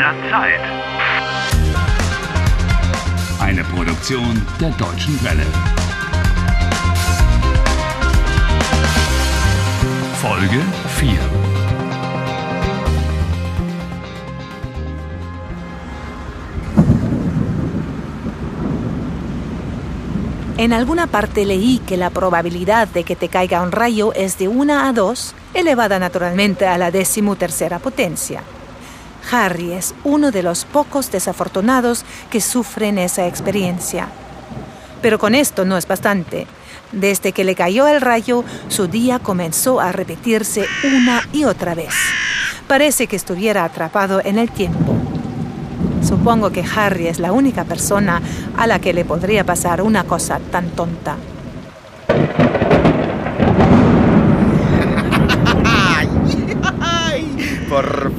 der Zeit. Eine Produktion der Deutschen Welle. Folge 4. En alguna parte leí que la probabilidad de que te caiga un rayo es de 1 a 2, elevada naturalmente a la decimotercera potencia. Harry es uno de los pocos desafortunados que sufren esa experiencia. Pero con esto no es bastante. Desde que le cayó el rayo, su día comenzó a repetirse una y otra vez. Parece que estuviera atrapado en el tiempo. Supongo que Harry es la única persona a la que le podría pasar una cosa tan tonta. ¡Por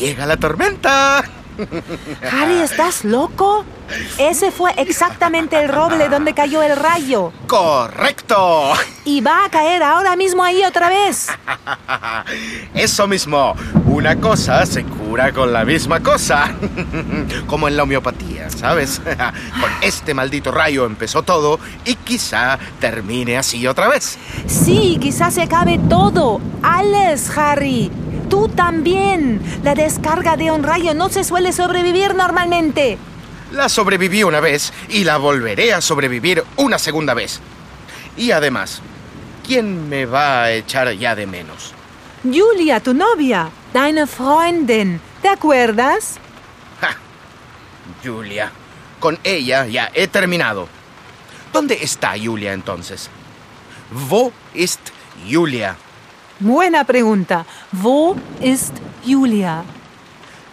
llega la tormenta! Harry, ¿estás loco? Ese fue exactamente el roble donde cayó el rayo. ¡Correcto! Y va a caer ahora mismo ahí otra vez. Eso mismo. Una cosa se cura con la misma cosa. Como en la homeopatía, ¿sabes? Con este maldito rayo empezó todo y quizá termine así otra vez. Sí, quizás se acabe todo. Alles, Harry. Tú también. La descarga de un rayo no se suele sobrevivir normalmente. La sobreviví una vez y la volveré a sobrevivir una segunda vez. Y además, ¿quién me va a echar ya de menos? Julia, tu novia. Deine Freundin. ¿Te acuerdas? Ja, Julia. Con ella ya he terminado. ¿Dónde está Julia entonces? Wo ist Julia? Buena pregunta. Wo ist Julia?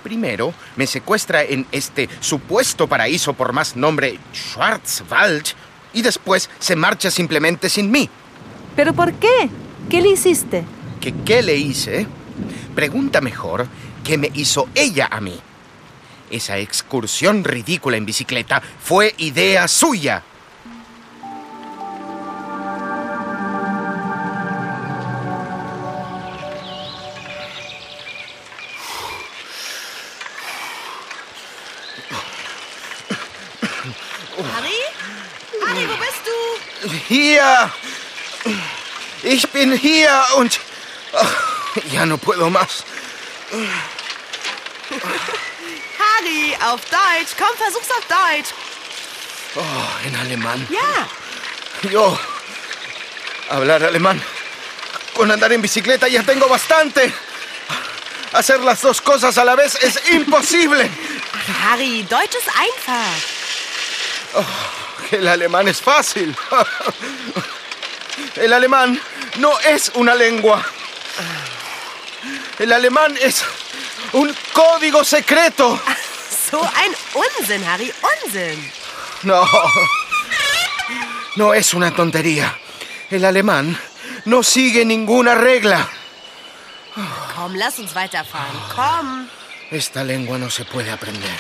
Primero me secuestra en este supuesto paraíso por más nombre Schwarzwald y después se marcha simplemente sin mí. ¿Pero por qué? ¿Qué le hiciste? ¿Que qué le hice? Pregunta mejor qué me hizo ella a mí. Esa excursión ridícula en bicicleta fue idea suya. Hier. Ich bin hier und... Ach, ya no puedo más. Harry, auf Deutsch. Komm, versuch's auf Deutsch. Oh, en alemán. Ja. Yo... Hablar alemán. Con andar en bicicleta ya tengo bastante. Hacer las dos cosas a la vez es imposible. Harry, Deutsch ist einfach. El alemán es fácil. El alemán no es una lengua. El alemán es un código secreto. So ein Unsinn, Harry, Unsinn. No. No es una tontería. El alemán no sigue ninguna regla. Komm, lass uns weiterfahren. Komm. Esta lengua no se puede aprender.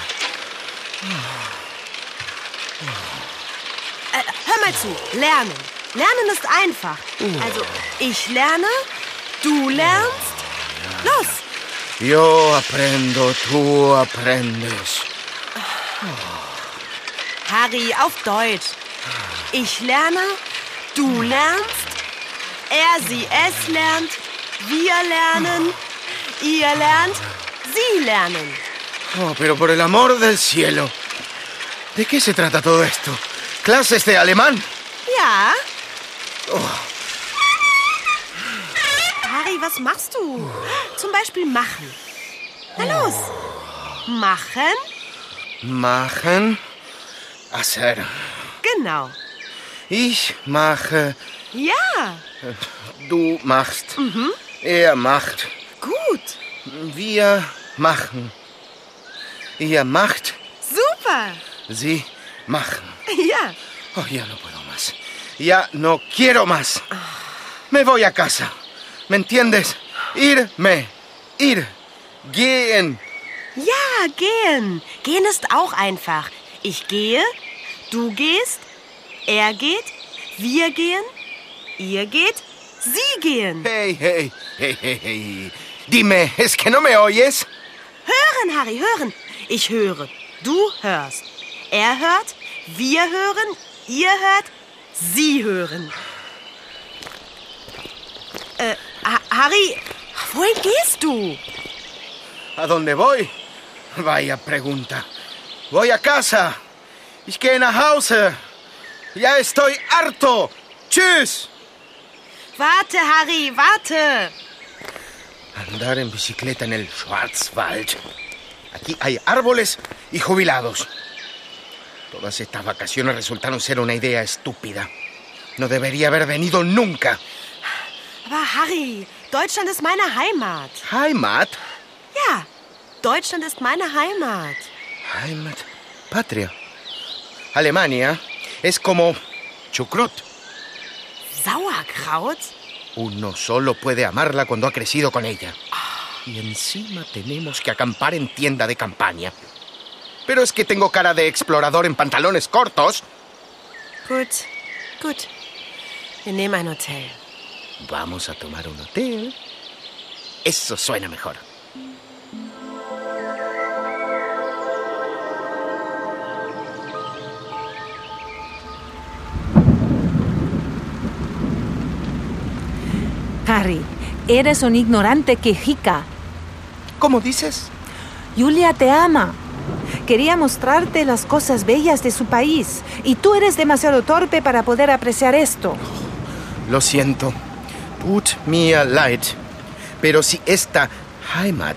Mal zu. Lernen. Lernen ist einfach. Also, ich lerne, du lernst. Los. Yo aprendo, tú aprendes. Harry, auf Deutsch. Ich lerne, du lernst, er, sie, es lernt, wir lernen, ihr lernt, sie lernen. Oh, pero por el amor del cielo. ¿De qué se trata todo esto? ¿Clases de alemán? Ja. Harry, was machst du? Zum Beispiel machen. Na los. Machen. Machen. Hacer. Genau. Ich mache. Ja. Du machst. Er macht. Gut. Wir machen. Ihr macht. Super. Sie machen. Ja. Oh, ya no puedo más. Ya no quiero más. Me voy a casa. ¿Me entiendes? Irme. Ir. Gehen. Ja, gehen. Gehen ist auch einfach. Ich gehe, du gehst, er geht, wir gehen, ihr geht, sie gehen. Hey, hey, hey, hey, hey. Dime, ¿es que no me oyes? Hören, Harry, hören. Ich höre. Du hörst. Er hört. Wir hören. Ihr hört. Sie hören. Äh, Ha- Harry, wohin gehst du? ¿A dónde voy? Vaya pregunta. Voy a casa. Ich gehe nach Hause. Ya estoy harto. Tschüss. Warte, Harry, warte. Andar en bicicleta en el Schwarzwald. Aquí hay árboles y jubilados. Todas estas vacaciones resultaron ser una idea estúpida. No debería haber venido nunca. Aber Harry, Deutschland ist meine Heimat. Heimat. Ja, Deutschland ist meine Heimat. Heimat. Patria. Alemania es como chucrut. Sauerkraut? Uno solo puede amarla cuando ha crecido con ella. Y encima tenemos que acampar en tienda de campaña. Pero es que tengo cara de explorador en pantalones cortos. Gut, gut. Wir nehmen ein Hotel. Vamos a tomar un hotel. Eso suena mejor. Harry, eres un ignorante quejica. ¿Cómo dices? Julia te ama. Quería mostrarte las cosas bellas de su país y tú eres demasiado torpe para poder apreciar esto. Lo siento. Tut mir leid. Pero si esta Heimat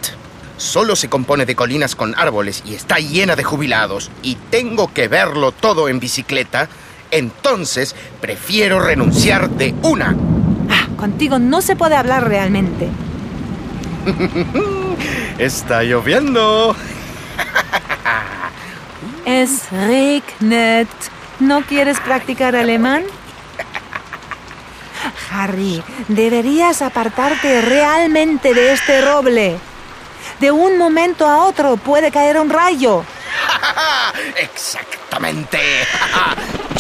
solo se compone de colinas con árboles y está llena de jubilados y tengo que verlo todo en bicicleta, entonces prefiero renunciar de una. Ah, contigo no se puede hablar realmente. Está lloviendo. Es regnet. ¿No quieres practicar alemán? Harry, deberías apartarte realmente de este roble. De un momento a otro puede caer un rayo. Exactamente.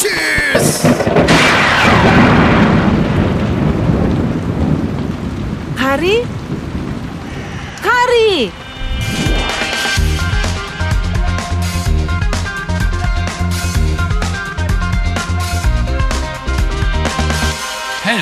¿Harry? ¡Harry!